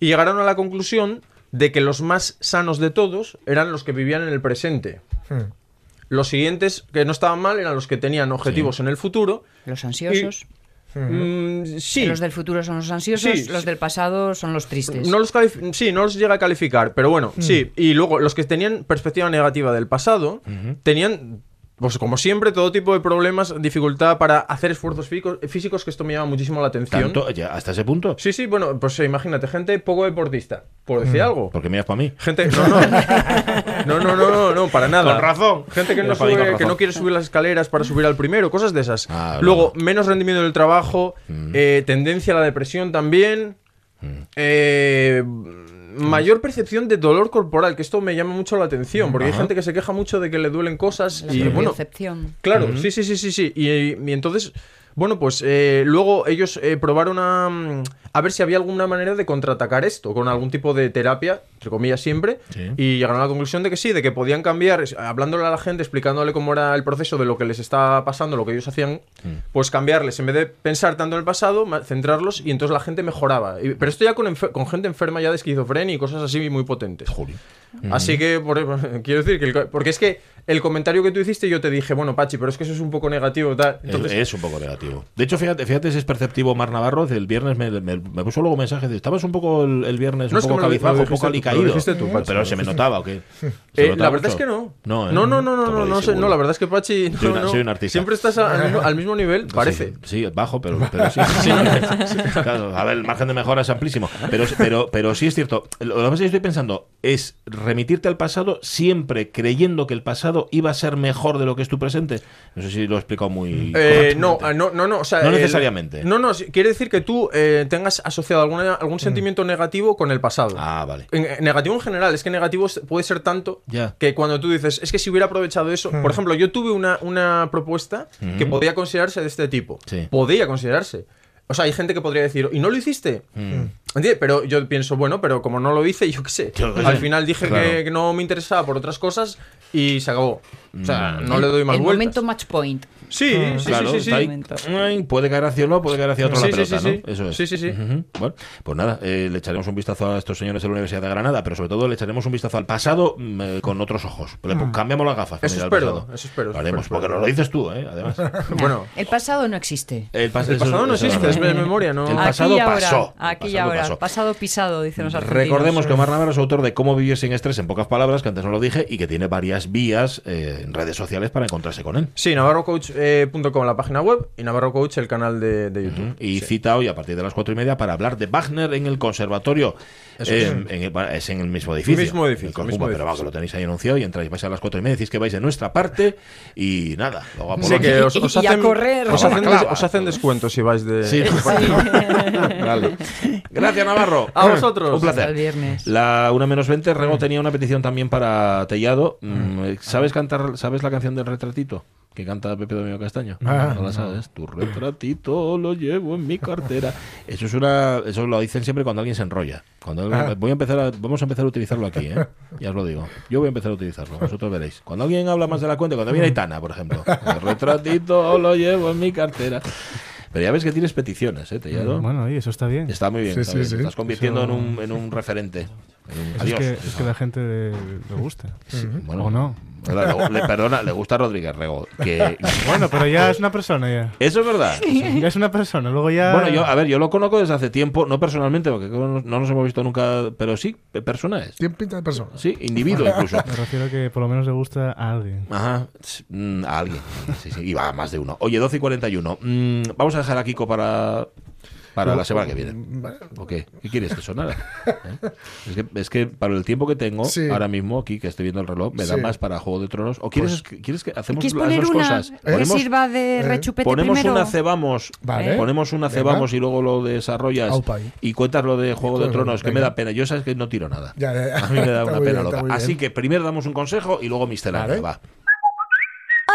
Y llegaron a la conclusión de que los más sanos de todos eran los que vivían en el presente. Los siguientes que no estaban mal eran los que tenían objetivos en el futuro. Los ansiosos. Mm, sí, Los del futuro son los ansiosos, Sí, los del pasado son los tristes. no los sí, no los llega a calificar, pero bueno, Mm. sí. Y luego los que tenían perspectiva negativa del pasado tenían, pues como siempre, todo tipo de problemas, dificultad para hacer esfuerzos físicos, físicos que esto me llama muchísimo la atención. Tanto, ya, hasta ese punto. Sí, sí, bueno, pues eh, imagínate, gente poco deportista, por decir Mm. algo. Porque miras para mí. Gente, no, no, no, no, no, no, no, para nada. Con razón. Gente que no, sube, que no quiere subir las escaleras para subir al primero, cosas de esas. Ah, Luego, menos rendimiento del trabajo, eh, tendencia a la depresión también. eh, mayor percepción de dolor corporal, que esto me llama mucho la atención, porque hay gente que se queja mucho de que le duelen cosas La y bueno. Claro, sí, sí, sí, sí, sí. Y, y entonces, bueno, pues eh, luego ellos eh, probaron a, mm, a ver si había alguna manera de contraatacar esto con algún tipo de terapia, entre comillas siempre, Sí. y llegaron a la conclusión de que sí, de que podían cambiar, hablándole a la gente, explicándole cómo era el proceso de lo que les estaba pasando, lo que ellos hacían, pues cambiarles, en vez de pensar tanto en el pasado, centrarlos y entonces la gente mejoraba. Y- pero esto ya con, gente enferma ya de esquizofrenia y cosas así muy potentes. Julio. Así que, por- (laughs) quiero decir que. el porque es que el comentario que tú hiciste, yo te dije, bueno, Pachi, pero es que eso es un poco negativo. Tal. Entonces, es, un poco negativo. De hecho, fíjate, fíjate si es perceptivo Mar Navarro. El viernes me, me- me puso luego mensaje de estabas un poco el, el viernes, No, un poco cabizbajo, un poco dijiste tú, Pachi, Pero se me notaba, ¿o qué? (laughs) ¿Se eh, la verdad es que no. No, ¿eh? no, no, no, no, no, no, sé, no, seguro. la verdad es que Pachi. No, Soy una- no. soy un artista. Siempre estás al, mismo, al mismo nivel, parece. Sí, sí, bajo, pero, pero sí. (laughs) Claro, a ver, el margen de mejora es amplísimo. Pero, pero, pero sí es cierto. Lo que pasa es que estoy pensando es remitirte al pasado siempre creyendo que el pasado iba a ser mejor de lo que es tu presente. No sé si lo he explicado muy. Eh, no, ah, no, no, no, o sea, No el- necesariamente. no, no, quiere decir que tú eh, tengas asociado alguna, algún sentimiento negativo con el pasado. Ah, vale. En- negativo en general, es que negativo puede ser tanto Ya. que cuando tú dices, es que si hubiera aprovechado eso, por ejemplo, yo tuve una, una propuesta que podía considerarse de este tipo. Sí. Podía considerarse. O sea, hay gente que podría decir, ¿y no lo hiciste? ¿Entiendes? Pero yo pienso, bueno, pero como no lo hice, yo qué sé. Yo qué Al sé. final dije Claro. que, que no me interesaba por otras cosas y se acabó. O sea, no le doy más el vueltas. momento match point. Sí, Ah. sí, Claro, sí, sí, está sí. puede caer hacia uno, puede caer hacia otro Sí, la pelota, sí, sí. ¿no? Eso es. Sí, sí. Bueno, pues nada, eh, le echaremos un vistazo a estos señores de la Universidad de Granada, pero sobre todo le echaremos un vistazo al pasado mm, eh, con otros ojos. Pon- Cambiamos las gafas. Eso espero, eso espero, Lo haremos, espero, porque espero. nos lo dices tú, ¿eh? Además. (laughs) Bueno, El pasado no existe. El, pas- el eso- pasado no existe, es de memoria, ¿no? El pasado aquí y ahora, pasó. El Aquí y pasado ahora. pasó. Pasado pisado, dicen los argentinos. Recordemos que Omar Navarro es autor de Cómo vivir sin estrés, en pocas palabras, que antes no lo dije, y que tiene varias vías eh, en redes sociales para encontrarse con él. Sí, navarrocoach.com la página web y Navarro Coach el canal de, de YouTube. Y Sí. cita hoy a partir de las cuatro y media para hablar de Wagner en el conservatorio. Eso Eh, es. en el- es en el mismo edificio. Mismo edificio, el mismo pero vamos, edificio. que lo tenéis ahí anunciado y entráis, vais a las cuatro y media, decís que vais de nuestra parte y nada. Luego a Sí, Polonia. que os, os Y a hacen, correr. os, hacen, clava. os hacen descuento si vais de... Sí. (laughs) Vale. Gracias, Navarro. A vosotros. Un placer. Hasta el viernes. La 1 menos 20, Rego tenía una petición también para Tellado. Mm, ¿Sabes cantar, sabes la canción del retratito? Que canta Pepe Domingo Castaño. Ah, no la sabes. Tu retratito lo llevo en mi cartera. Eso es una, eso lo dicen siempre cuando alguien se enrolla. Cuando alguien- Ah. voy a empezar a- vamos a empezar a utilizarlo aquí, ¿eh? Ya os lo digo. Yo voy a empezar a utilizarlo, vosotros veréis. Cuando alguien habla más de la cuenta, cuando viene Aitana, por ejemplo. El retratito lo llevo en mi cartera. Pero ya ves que tienes peticiones, ¿eh, Tellado? Bueno, y eso está bien. Está muy bien. Sí, está sí, bien. sí. Te estás convirtiendo Eso- en, un, en un referente. Es que, es que la gente le, le gusta. Bueno, ¿O no? Claro, le, perdona, le gusta Rodríguez Rego. Que, (laughs) Bueno, pero ya es una persona ya. eso es verdad. Ya es una persona. Luego ya. Bueno, yo, a ver, yo lo conozco desde hace tiempo, no personalmente, porque no no nos hemos visto nunca, pero sí, persona es. Tiene pinta de persona. Sí, individuo incluso. (laughs) Me refiero a que por lo menos le gusta a alguien. Ajá, mm, a alguien. Sí, sí, y va a más de uno. Oye, 12 y 41. Mm, vamos a dejar a Kiko para, para la semana que viene. ¿O qué? ¿Qué quieres que sonara? ¿Eh? Es, que, es que para el tiempo que tengo Sí. ahora mismo, aquí que estoy viendo el reloj, me da Sí. más para Juego de Tronos. ¿O quieres, que- quieres que hacemos ¿Quieres las poner dos una cosas? que Ponemos, sirva de eh, rechupete ponemos primero? una cebamos, Vale. ponemos una Venga. cebamos y luego lo desarrollas y cuentas lo de Juego de Tronos, que me da pena. Yo sabes que no tiro nada. Ya, ya, ya. A mí me da (laughs) una pena bien, loca. Así que primero damos un consejo y luego miscelánea. Vale. Va.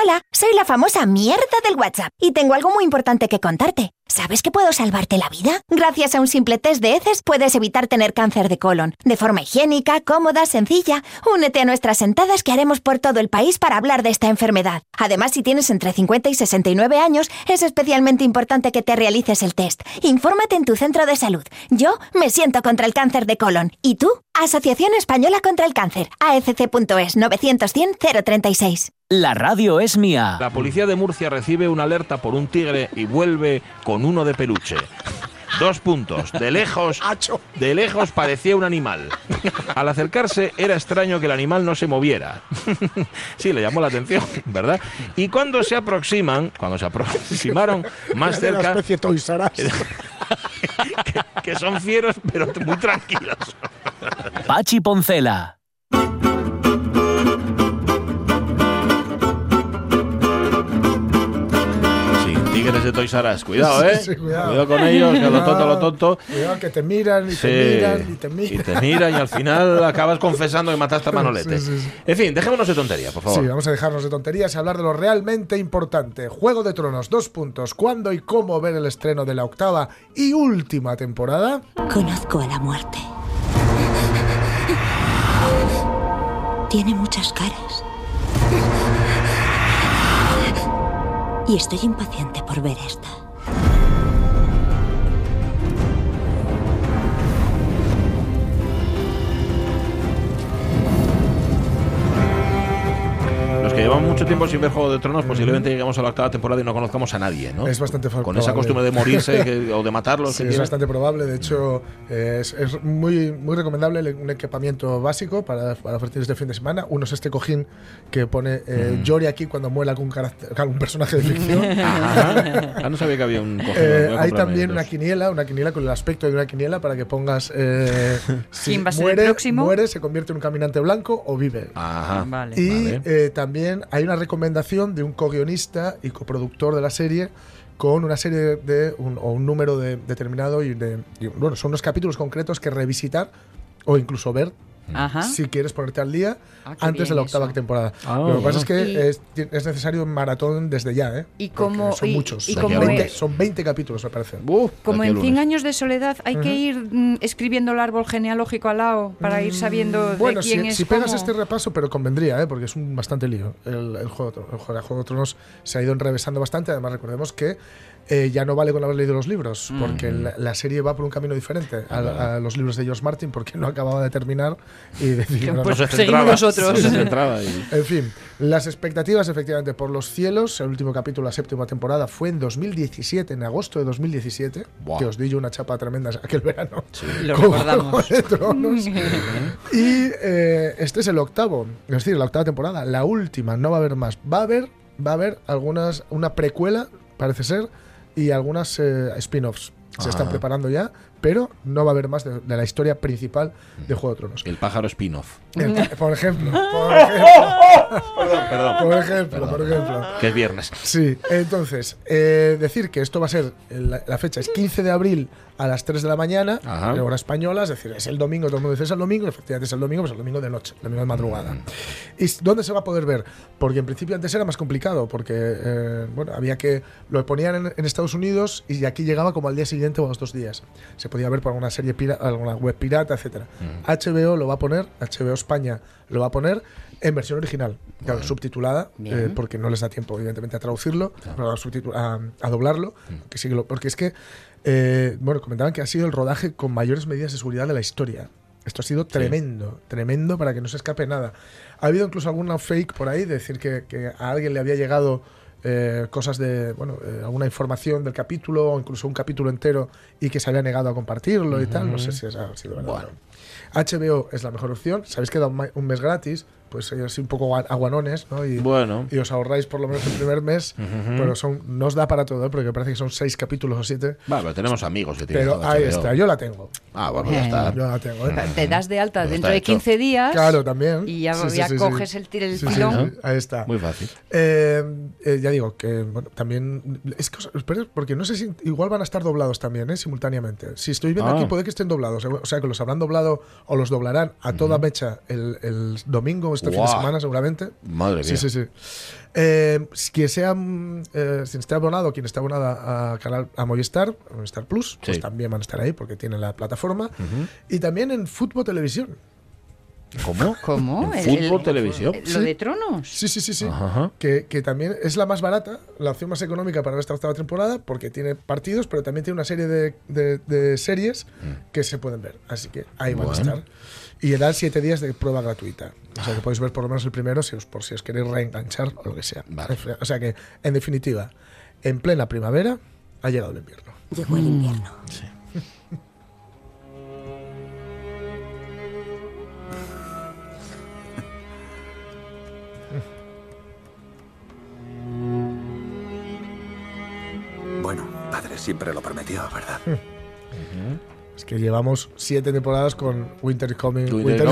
Hola, soy la famosa mierda del WhatsApp y tengo algo muy importante que contarte. ¿Sabes que puedo salvarte la vida? Gracias a un simple test de heces puedes evitar tener cáncer de colon. De forma higiénica, cómoda, sencilla. Únete a nuestras sentadas que haremos por todo el país para hablar de esta enfermedad. Además, si tienes entre 50 y 69 años, es especialmente importante que te realices el test. Infórmate en tu centro de salud. Yo me siento contra el cáncer de colon. ¿Y tú? Asociación Española contra el Cáncer. AECC.es 900 100 036. La radio es mía. La policía de Murcia recibe una alerta por un tigre y vuelve con uno de peluche. Dos puntos. De lejos, (laughs) de lejos parecía un animal. Al acercarse era extraño que el animal no se moviera. (laughs) Sí, le llamó la atención, ¿verdad? Y cuando se aproximan, cuando se aproximaron más cerca, especie Toys R Us. (laughs) que, que son fieros pero muy tranquilos. Pachi Poncela. Tigres de Toys R Us. Cuidado, (laughs) ¿eh? Sí, sí, cuidado. con ellos, que lo tonto, lo tonto. Cuidado, que te miran y Sí. te miran y te miran. Y te miran y al final (laughs) acabas confesando que mataste a Manolete. Sí, sí, sí. En fin, dejémonos de tontería, por favor. Sí, vamos a dejarnos de tonterías y hablar de lo realmente importante. Juego de Tronos, dos puntos. ¿Cuándo y cómo ver el estreno de la octava y última temporada? Conozco a la muerte. Tiene muchas caras. Y estoy impaciente ver esta. Llevamos mucho tiempo sin ver Juego de Tronos, posiblemente lleguemos a la octava temporada y no conozcamos a nadie, ¿no? Es bastante Con esa costumbre de morirse (laughs) que- o de matarlos. Sí, que es tiene. bastante probable. De hecho, es, es muy, muy recomendable un equipamiento básico para, para partidos de fin de semana. Uno es este cojín que pone eh, llore aquí cuando muere algún, carácter- algún personaje de ficción. (laughs) Ajá. Ah, no sabía que había un cojín. Eh, hay también una quiniela, una quiniela con el aspecto de una quiniela para que pongas eh, (laughs) si ¿Quién va a ser el muere, próximo? muere, se convierte en un caminante blanco o vive. Ajá. Vale. Y Vale. eh, también hay una recomendación de un co-guionista y coproductor de la serie con una serie de un, o un número de- determinado y, de, y, bueno, son unos capítulos concretos que revisitar o incluso ver Ajá. si quieres ponerte al día Ah, antes de la octava eso. temporada. Ah, Lo que pasa es que es, es necesario un maratón desde ya, ¿eh? Y como- son y- muchos. y Son como 20, es- son 20 capítulos, me parece. Como en el 100 lunes. años de soledad hay que ir mm, escribiendo el árbol genealógico al lado para ir sabiendo de Bueno, quién si, es si pegas este repaso, pero convendría, ¿eh? porque es un bastante lío. El, el juego, de el juego, el Juego de Tronos se ha ido enrevesando bastante. Además, recordemos que eh, ya no vale con haber leído los libros, porque la, la serie va por un camino diferente a, a los libros de George Martin, porque no acababa de terminar y (laughs) decidieron Pues Nosotros. (laughs) y- En fin, las expectativas efectivamente por los cielos. El último capítulo, la séptima temporada, fue en 2017, en agosto de 2017. Buah. Que os di yo una chapa tremenda aquel verano. Lo con recordamos. De Tronos. (laughs) y eh, este es el octavo, es decir, la octava temporada, la última. No va a haber más. Va a haber, va a haber algunas, una precuela, parece ser, y algunas eh, spin-offs. Se están Ah. preparando ya, pero no va a haber más de, de la historia principal de Juego de Tronos. El pájaro spin-off. Por ejemplo, por (laughs) ejemplo, Perdón, perdón. por ejemplo, por ejemplo. Que es viernes. Sí, entonces, eh, decir que esto va a ser, la, la fecha es 15 de abril a las 3 de la mañana, Ajá. de hora española, es decir, es el domingo, todo el mundo dice es el domingo, efectivamente es el domingo, pues el domingo de noche, el domingo de madrugada. Mm. ¿Y dónde se va a poder ver? Porque en principio antes era más complicado, porque, eh, bueno, había que, lo ponían en, en Estados Unidos y aquí llegaba como al día siguiente o a los dos días. Se podía ver por alguna serie, pira- alguna web pirata, etcétera. Mm. HBO lo va a poner, HBO España lo va a poner en versión original, claro, subtitulada, eh, porque no les da tiempo, evidentemente, a traducirlo, pero a, a- doblarlo, Mm. que sí porque es que, eh, bueno, comentaban que ha sido el rodaje con mayores medidas de seguridad de la historia. Esto ha sido tremendo, tremendo para que no se escape nada. Ha habido incluso alguna fake por ahí, de decir que, que a alguien le había llegado eh, cosas de, bueno, eh, alguna información del capítulo o incluso un capítulo entero y que se había negado a compartirlo y tal. No sé si eso ha sido verdad. HBO es la mejor opción. Sabéis que da un, mes gratis, pues eh, así un poco gua- aguanones, ¿no? Y, Bueno. y os ahorráis por lo menos el primer mes, pero son, no os da para todo, ¿eh? porque parece que son seis capítulos o siete. Vale, pero tenemos amigos que tienen Pero ahí HBO. está, yo la tengo. Ah, bueno, ya está. Yo la tengo, ¿eh? Te das de alta Pues dentro de hecho. 15 días. Claro, también. Y ya, Sí, sí, ya sí, sí. coges el, tir- el Sí, sí, filón. sí, ahí está. Muy fácil. Eh, eh, ya digo que bueno, también es que os- espera, porque no sé si igual van a estar doblados también, ¿eh? simultáneamente. Si estoy viendo Ah. aquí puede que estén doblados, o sea que los habrán doblado o los doblarán a toda mecha el, el domingo este fin de semana seguramente. Madre Sí, mía. sí, sí. Eh, si quien sea, mm, eh, quien esté abonado, quien esté abonada a canal a Movistar, a Movistar Plus, pues Sí. también van a estar ahí porque tienen la plataforma y también en Fútbol Televisión. ¿Cómo? ¿Cómo? ¿En El- fútbol, el- televisión? el- ¿Lo de tronos? Sí, sí, sí, sí. Ajá. Que, que también es la más barata, la opción más económica para esta octava temporada, porque tiene partidos, pero también tiene una serie de, de- de series que se pueden ver. Así que ahí van a Mm. Bueno. estar. Y dan siete días de prueba gratuita. O sea que podéis ver por lo menos el primero si os, por si os queréis reenganchar o lo que sea. Vale. O sea que, en definitiva, en plena primavera ha llegado el invierno. Llegó el invierno. (laughs) Bueno, padre siempre lo prometió, ¿verdad? Es que llevamos siete temporadas con Winter Coming. Winter.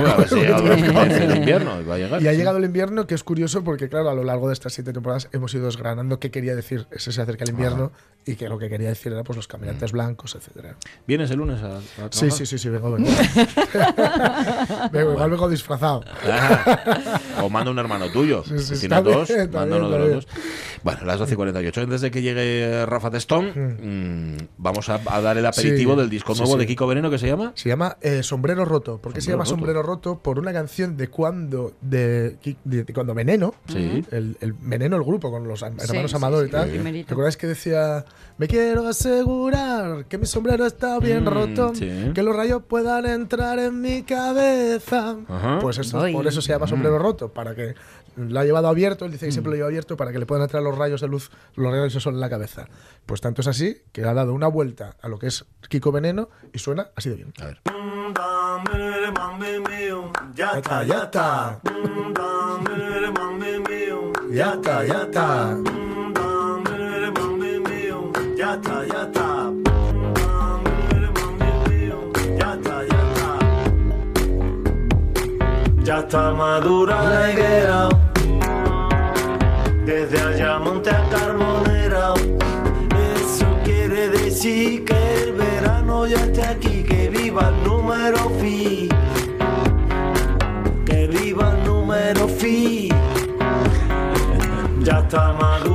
Y ha llegado el invierno, que es curioso porque, claro, a lo largo de estas siete temporadas hemos ido desgranando qué quería decir ese se acerca el invierno y que lo que quería decir era pues los caminantes blancos, etcétera. ¿Vienes el lunes a, a Sí, trabajar? sí, sí, sí, vengo, vengo. (laughs) Vengo, igual vengo disfrazado. Ah, o manda un hermano tuyo. Sí, sí, si tienes dos, bien, manda bien, uno de los dos. Bueno, las 12 y 48. Antes de que llegue Rafa Testón, mm, vamos a, a dar el aperitivo Sí, del disco sí, nuevo sí. de Kiko Veneno que se llama. Se llama eh, Sombrero Roto. ¿Por qué se llama Roto. Sombrero Roto? Por una canción de cuando de, de- de cuando Veneno, Sí. el, el Veneno, el grupo con los hermanos Amador sí, y tal. primerito. ¿Recordáis que decía me quiero asegurar que mi sombrero está bien Mm, roto, sí. que los rayos puedan entrar en mi cabeza? Ajá. Pues eso, Ay. por eso se llama Sombrero Roto, para que lo ha llevado abierto, él dice que siempre lo lleva abierto para que le puedan entrar los rayos de luz, los rayos de sol en la cabeza. Pues tanto es así que ha dado una vuelta a lo que es Kiko Veneno y suena así de bien. A ver. Ya está, ya está. Ya está, ya está. Ya está madura la higuera. Desde allá monte a Carbonera. Eso quiere decir que el verano ya está aquí. Que viva el número fi. viva el número fi. Ya está madura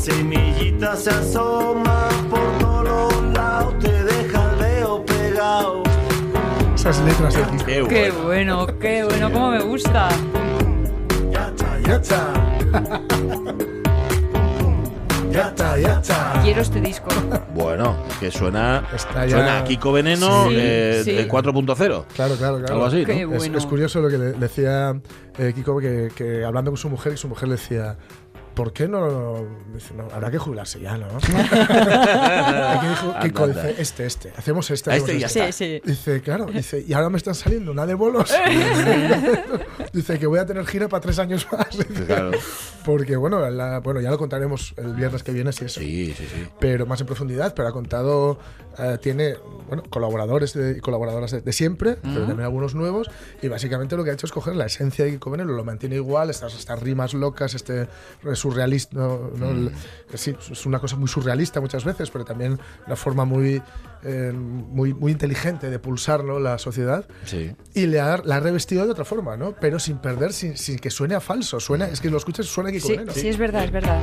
Las semillitas se asoman por todos los lados, te deja el dedo pegado. Esas letras de Kiko. Qué Qué bueno. qué bueno, cómo me gusta. Ya está. (laughs) Ya está, ya está. Quiero este disco. Bueno, que suena, Está ya- suena a Kiko Veneno Sí, eh, sí. de 4.0. Claro, claro, claro. Algo así, Qué ¿no? Es, bueno. es curioso lo que le, le decía eh, Kiko, que, que hablando con su mujer, y su mujer le decía, ¿por qué no? Dice, no, habrá que jubilarse ya, ¿no? (laughs) Aquí dijo Kiko, Anda, anda. dice, este, este, hacemos este. A hacemos este ya este". está. Sí, sí. Dice, claro, (laughs) dice, y ahora me están saliendo una de bolos. (laughs) dice que voy a tener gira para tres años más. Dice, Claro. Porque, bueno, la- bueno, ya lo contaremos el viernes que viene, si eso. Sí, sí, sí. Pero más en profundidad, pero ha contado, eh, tiene bueno, colaboradores y colaboradoras de, de siempre, pero también algunos nuevos, y básicamente lo que ha hecho es coger la esencia de Kiko Veneno, lo mantiene igual, estas, estas rimas locas, este surrealista, ¿no? ¿no? El- sí, es una cosa muy surrealista muchas veces, pero también una forma muy, eh, muy, muy inteligente de pulsar ¿no? la sociedad. Sí. Y le ha, la ha revestido de otra forma, ¿no? Pero sin perder, sin, sin que suene a falso. Suena, es que lo escuchas, suena a Kiko Sí, sí, es verdad, es verdad.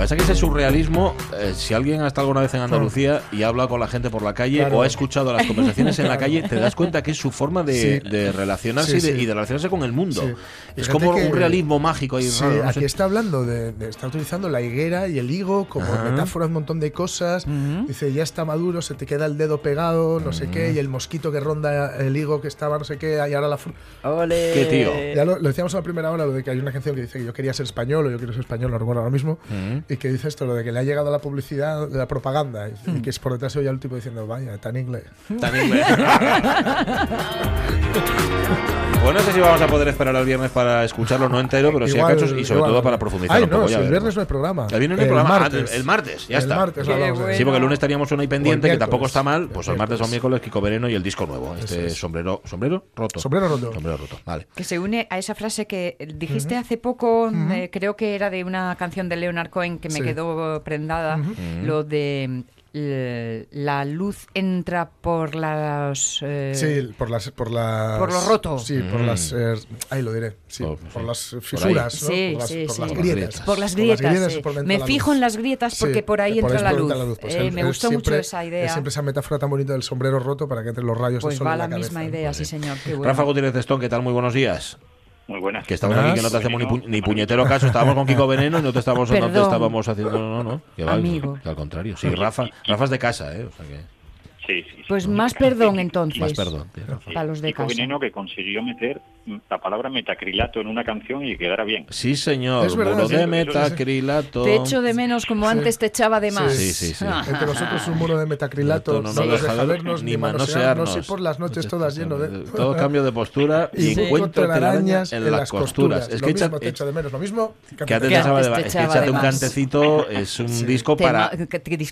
Que pasa es que ese surrealismo, eh, si alguien ha estado alguna vez en Andalucía y ha hablado con la gente por la calle Claro. o ha escuchado las conversaciones en la (laughs) calle, te das cuenta que es su forma de, Sí. de relacionarse Sí, y, de, y de relacionarse con el mundo. Sí. Es como que- un realismo mágico ahí Sí, raro, no aquí sé. está hablando de, de- está utilizando la higuera y el higo como Ajá. metáfora un montón de cosas. Dice, ya está maduro, se te queda el dedo pegado, no sé qué, y el mosquito que ronda el higo que estaba, no sé qué, y ahora la... Ole. Qué tío. Ya lo, lo decíamos a la primera hora, lo de que hay una canción que dice que yo quería ser español, o yo quiero ser español, no recuerdo ahora mismo, y que dice esto, lo de que le ha llegado la publicidad, la propaganda, y, y que es por detrás oye al tipo diciendo, vaya, tan inglés. Tan inglés. (laughs) Pues no sé si vamos a poder esperar al viernes para escucharlo, no entero, pero sí a cachos y sobre igual- todo para profundizar Ay, un poco. no, ya si el viernes no hay programa. El viernes no hay El programa. Ah, martes. el martes, ya El está. martes bueno. Sí, porque el lunes estaríamos uno ahí pendiente, que tampoco está mal. Pues el El martes o miércoles. miércoles, Kiko Veneno y el disco nuevo. Este es. sombrero. ¿Sombrero? Roto. Sombrero roto. Sombrero roto. Vale. Que se une a esa frase que dijiste hace poco, eh, creo que era de una canción de Leonard Cohen que me Sí. quedó prendada, lo de la luz entra por las... eh, Sí, por las, por las. Por lo roto. Sí, por Mm. las. eh, ahí lo diré. Sí, Por- por, sí. las Por fisuras, ¿no? Sí, por las, sí, por sí. las Por las grietas. grietas. Por las grietas, sí. por donde Me entra la fijo luz. en las grietas porque Sí, por ahí por entra la por luz. donde entra Pues Eh, él- me él gustó siempre- mucho esa idea. Siempre esa metáfora tan bonita del sombrero roto para que entren los rayos Pues del sol va en la, la misma cabeza. idea, sí señor. Qué bueno. Rafa Gutiérrez ¿qué tal? Muy buenos días. Muy buenas. Que estamos aquí que no te hacemos ni, pu- ni puñetero caso. Estábamos con Kiko Veneno y no te estábamos, no te estábamos haciendo. No, no, no. Que va, Amigo. que al contrario. Sí, Rafa. Rafa es de casa, ¿eh? O sea que. Sí, sí, sí. Pues más perdón entonces. Más perdón. para los de Kiko casa. Veneno que consiguió meter la palabra metacrilato en una canción y quedara bien. Sí, señor. Es verdad, Muro sí, de metacrilato. Te echo de menos como Sí. antes te echaba de más. Sí, sí, sí. Ah. Entre nosotros un muro de metacrilato, No, no, no nos deja deja ver vernos ni manosearnos. y por las noches todas lleno de... Todo cambio de postura (laughs) y, encuentro telarañas en, las costuras. Es lo que, mismo echa- te echo de menos. Lo mismo que antes Que te echaba de- te es que échate de un más. cantecito es un (laughs) disco para,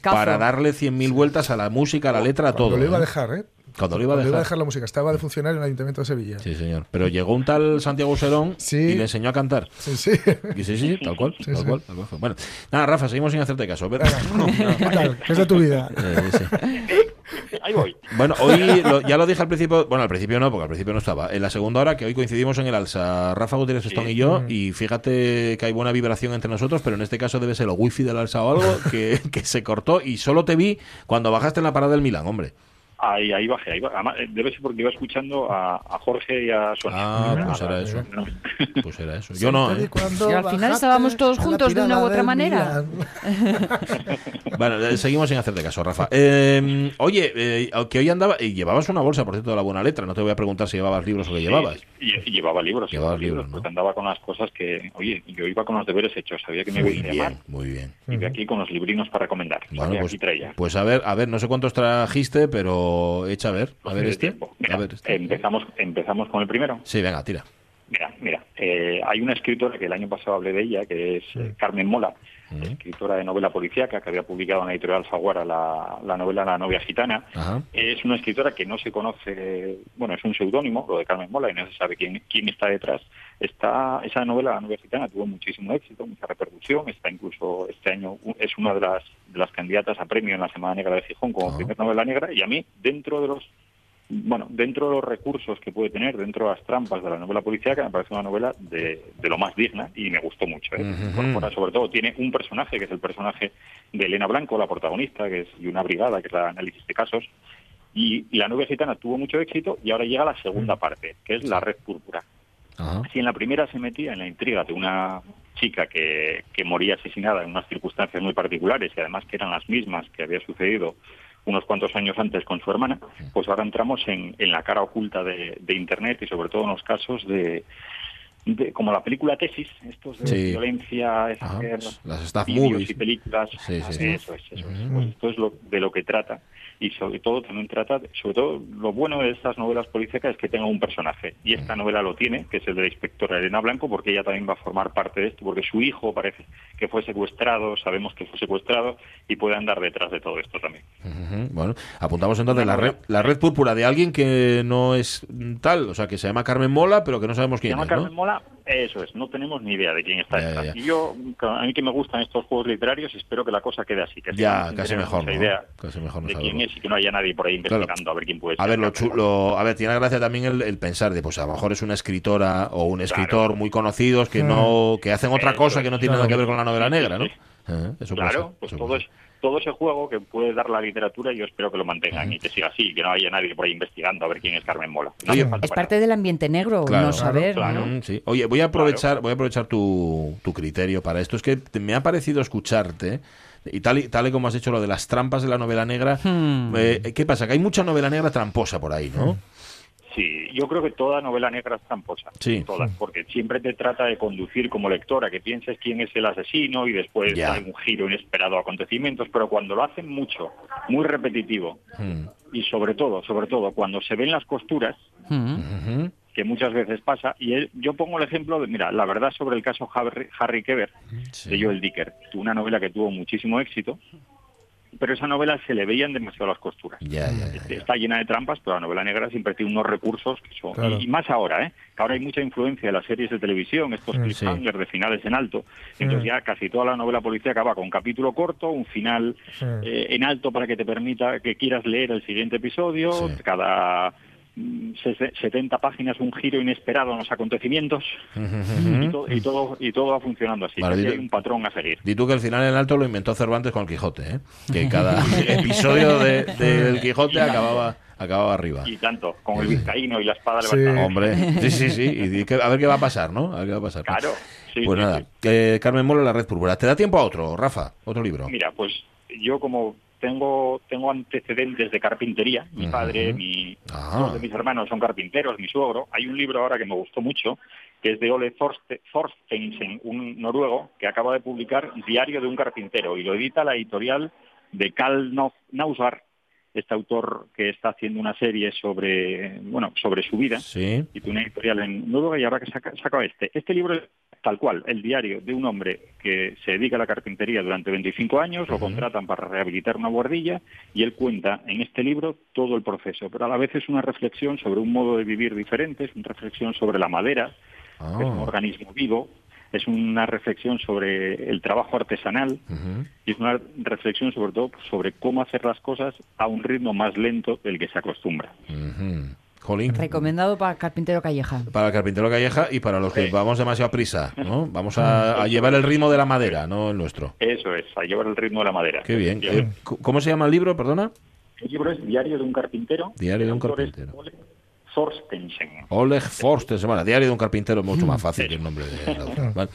para darle 100.000 vueltas a la música, a la letra, a todo. Cuando lo iba a ¿eh? dejar, ¿eh? Cuando lo iba a Cuando dejar. la música. Estaba de funcionario en el Ayuntamiento de Sevilla. Sí, señor. Pero llegó un tal Santiago Serón Sí. y le enseñó a cantar. Sí, sí. Y sí, sí, tal cual, Sí, tal cual, tal cual. Bueno, nada, Rafa, seguimos sin hacerte caso. Pero- ¿Qué tal? ¿Qué es de tu vida? Eh, (laughs) sí. (laughs) Ahí voy. Bueno, hoy (laughs) lo- ya lo dije al principio, bueno, al principio no, porque al principio no estaba. En la segunda hora, que hoy coincidimos en el alza, Rafa Gutiérrez Stone y yo, y fíjate que hay buena vibración entre nosotros, pero en este caso debe ser el wifi del alza o algo, que, (laughs) que se cortó y solo te vi cuando bajaste en la parada del Milán, hombre. Ahí, ahí bajé. Ahí ba- además, eh, debe ser porque iba escuchando a, a Jorge y a Sonia. Ah, pues era eso. (laughs) Pues era eso. Yo no, ¿eh? Cuando Y al final estábamos todos juntos de una u otra manera. (laughs) Bueno, eh, seguimos sin hacerte caso, Rafa. Eh, oye, eh, que hoy andaba, y llevabas una bolsa, por cierto, de la buena letra. No te voy a preguntar si llevabas libros o qué llevabas. Y, y llevaba libros. Llevabas llevaba libros, ¿no? Porque andaba con las cosas que... Oye, yo iba con los deberes hechos. Sabía que me Muy iba a llamar. bien, muy bien. Y de aquí con los librinos para recomendar. Bueno, pues, aquí traía. pues a ver, a ver, no sé cuántos trajiste, pero echa a ver, a ver este. Mira, A ver este. Empezamos, empezamos con el primero. Sí, venga, tira. Mira, mira, eh, hay una escritora que el año pasado hablé de ella, que es eh, Carmen Mola, escritora de novela policíaca, que había publicado en la editorial Faguara la, la novela La novia gitana. Es una escritora que no se conoce, bueno, es un seudónimo, lo de Carmen Mola, y no se sabe quién, quién está detrás. Está, esa novela, La novia gitana, tuvo muchísimo éxito, mucha repercusión. Está incluso este año, es una de las, de las candidatas a premio en la Semana Negra de Gijón como primer novela negra. Y a mí, dentro de los bueno, dentro de los recursos que puede tener, dentro de las trampas de la novela policíaca, me parece una novela de, de lo más digna y me gustó mucho. ¿eh? Sobre todo, tiene un personaje que es el personaje de Elena Blanco, la protagonista, que es y una brigada, que es la análisis de casos. Y, y la novia gitana tuvo mucho éxito y ahora llega la segunda parte, que es la red púrpura. Si en la primera se metía en la intriga de una chica que, que moría asesinada en unas circunstancias muy particulares y además que eran las mismas que había sucedido unos cuantos años antes con su hermana, pues ahora entramos en, en la cara oculta de, de Internet y sobre todo en los casos de, de- como la película Tesis, estos de Sí. violencia, Ajá, las staff movies. y películas, Sí, sí. eso es, eso es. Pues esto es lo, de lo que trata y sobre todo también trata, sobre todo lo bueno de estas novelas policíacas es que tenga un personaje y esta novela lo tiene, que es el de la inspectora Elena Blanco, porque ella también va a formar parte de esto, porque su hijo parece que fue secuestrado, sabemos que fue secuestrado y puede andar detrás de todo esto también. Bueno, apuntamos entonces la red, la red púrpura de alguien que no es mm, tal, o sea, que se llama Carmen Mola, pero que no sabemos Se quién llama es, ¿no? Carmen Mola, eso es, no tenemos ni idea de quién está Ya, ya, detrás. ya. Y yo, a mí que me gustan estos juegos literarios, espero que la cosa quede así, que Ya, casi mejor, idea Casi mejor no de quién es y que no haya nadie por ahí investigando a ver quién puede ser. A ver, lo chulo, a ver, tiene gracia también el, el pensar de, pues a lo mejor es una escritora o un escritor muy conocidos que no, que hacen otra Eso cosa que no tiene nada que ver con la novela negra, ¿no? Sí, Eh, Eso Claro, ser, pues eso todo es todo ese juego que puede dar la literatura yo espero que lo mantengan y que siga así, que no haya nadie por ahí investigando a ver quién es Carmen Mola. No Es parte del ambiente negro, no saber. ¿no? Mm, sí. Oye, voy a aprovechar, voy a aprovechar tu, tu criterio para esto. Es que te- me ha parecido escucharte. Y tal, y tal y como has hecho lo de las trampas de la novela negra, Hmm. eh, ¿qué pasa? Que hay mucha novela negra tramposa por ahí, ¿no? Sí, yo creo que toda novela negra es tramposa. Sí. Todas, porque siempre te trata de conducir como lectora, que pienses quién es el asesino y después Ya. hay un giro inesperado a acontecimientos, pero cuando lo hacen mucho, muy repetitivo, Mm. y sobre todo, sobre todo, cuando se ven las costuras, Ujú. que muchas veces pasa, y él- yo pongo el ejemplo de, mira, la verdad sobre el caso Harry, Harry Keber, de Joel Dicker, una novela que tuvo muchísimo éxito, pero esa novela se le veían demasiado las costuras. Ya, ya, ya. Está llena de trampas, pero la novela negra siempre tiene unos recursos que son... Claro. Y, más ahora, ¿eh? Que ahora hay mucha influencia de las series de televisión, estos Mm, cliffhangers de finales en alto. Entonces ya casi toda la novela policía acaba con un capítulo corto, un final Sí. eh, en alto para que te permita que quieras leer el siguiente episodio, cada 70 páginas un giro inesperado en los acontecimientos y, to- y todo y todo va funcionando así. Vale, hay un patrón a seguir. Di tú que el final en alto lo inventó Cervantes con el Quijote, ¿eh? Que (laughs) cada episodio de- del Quijote acababa, acababa arriba. Y tanto, con el vizcaíno y la espada Sí. levantada. Hombre, sí, sí, sí. Y que- a ver qué va a pasar, ¿no? A ver qué va a pasar. Claro, sí, Pues sí, nada, sí. eh, Carmen Mola, La Red Púrpura. ¿Te da tiempo a otro, Rafa? Otro libro. Mira, pues yo como tengo tengo antecedentes de carpintería, mi padre, mi, Ah. dos de mis hermanos son carpinteros, mi suegro, hay un libro ahora que me gustó mucho, que es de Ole Thorste- Thorstensen, un noruego, que acaba de publicar Diario de un carpintero, y lo edita la editorial de Karl Nau- Nausar, este autor que está haciendo una serie sobre, bueno, sobre su vida, Sí. y tiene una editorial en Noruega y ahora que saca, saca este. Este libro tal cual, el diario de un hombre que se dedica a la carpintería durante 25 años, lo contratan para rehabilitar una guardilla y él cuenta en este libro todo el proceso, pero a la vez es una reflexión sobre un modo de vivir diferente, es una reflexión sobre la madera, que es un Ah. organismo vivo, es una reflexión sobre el trabajo artesanal y es una reflexión sobre todo sobre cómo hacer las cosas a un ritmo más lento del que se acostumbra. Jolín. Recomendado para Carpintero Calleja. Para el carpintero calleja y para los que vamos demasiado prisa, ¿no? (laughs) Vamos a, a llevar el ritmo de la madera, no el nuestro. Eso es, a llevar el ritmo de la madera. Qué bien. Eh, ¿Cómo se llama el libro, perdona? El libro es Diario de un carpintero. Diario de un El carpintero. Ole Thorstensen. Oleg Forster, bueno, Diario de un carpintero es mucho más fácil que el nombre autor. (laughs) Vale.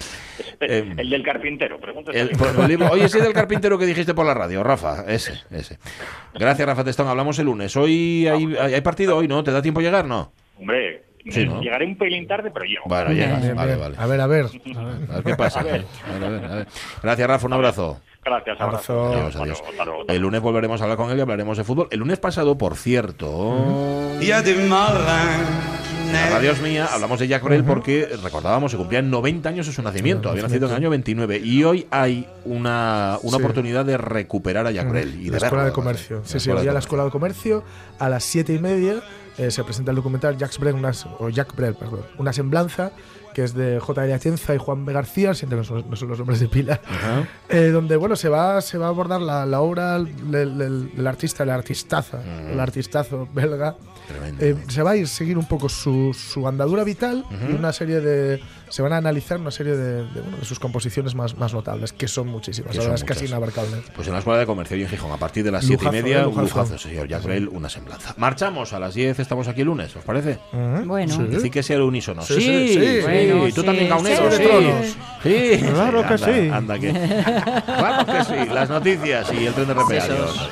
Eh, El del carpintero, pregúntese. el- el libro- oye, ese del carpintero que dijiste por la radio, Rafa, ese, ese. Gracias, Rafa Testón. Hablamos el lunes. Hoy hay, hay partido hoy, ¿no? ¿Te da tiempo a llegar? No. Hombre, Sí, ¿no? llegaré un pelín tarde, pero llego. Bueno, llegas. Bien, Vale, bien. vale. A ver, a ver. A ver qué pasa. A ver, a ver, a ver. Gracias, Rafa. Un abrazo. Gracias, abrazo. Abrazo. Adiós, Hasta adiós. luego, hasta luego. El lunes volveremos a hablar con él y hablaremos de fútbol. El lunes pasado, por cierto. Y a la radio es mía, hablamos de Jack Brel porque recordábamos, se cumplían 90 años de su nacimiento, había nacido en el año 29 y hoy hay una, una Sí. oportunidad de recuperar a Jack Brel y la de Escuela de Comercio. además. Sí, sí, hoy a la de Escuela de Comercio a las siete y media eh, se presenta el documental Jacques Brel, una, o Jack Brel, perdón, una semblanza que es de J. L. Atienza y Juan B. García, siempre no son, no son los nombres de pila, (laughs) eh, donde bueno se va se va a abordar la, la obra del, artista, el artistaza, el artistazo belga. Tremendo. Eh, se va a ir seguir un poco su, su andadura vital y Ujú. una serie de se van a analizar una serie de, de, bueno, de sus composiciones más, más notables, que son muchísimas, Que la verdad son es casi muchas. inabarcables. Pues en la Escuela de Comercio y en Gijón, a partir de las 7 y Lujazo, media, eh, un lujazo. lujazo, señor Jack Brel, una semblanza. Marchamos a las 10, estamos aquí el lunes, ¿os parece? Bueno. Sí. Decir que sea el unísono. Sí, sí, sí. Bueno, tú sí, también, Caunero, sí, sí. sí. Sí, Claro que anda, sí. Anda que. (laughs) Claro que sí. Las noticias y el tren de. Adiós.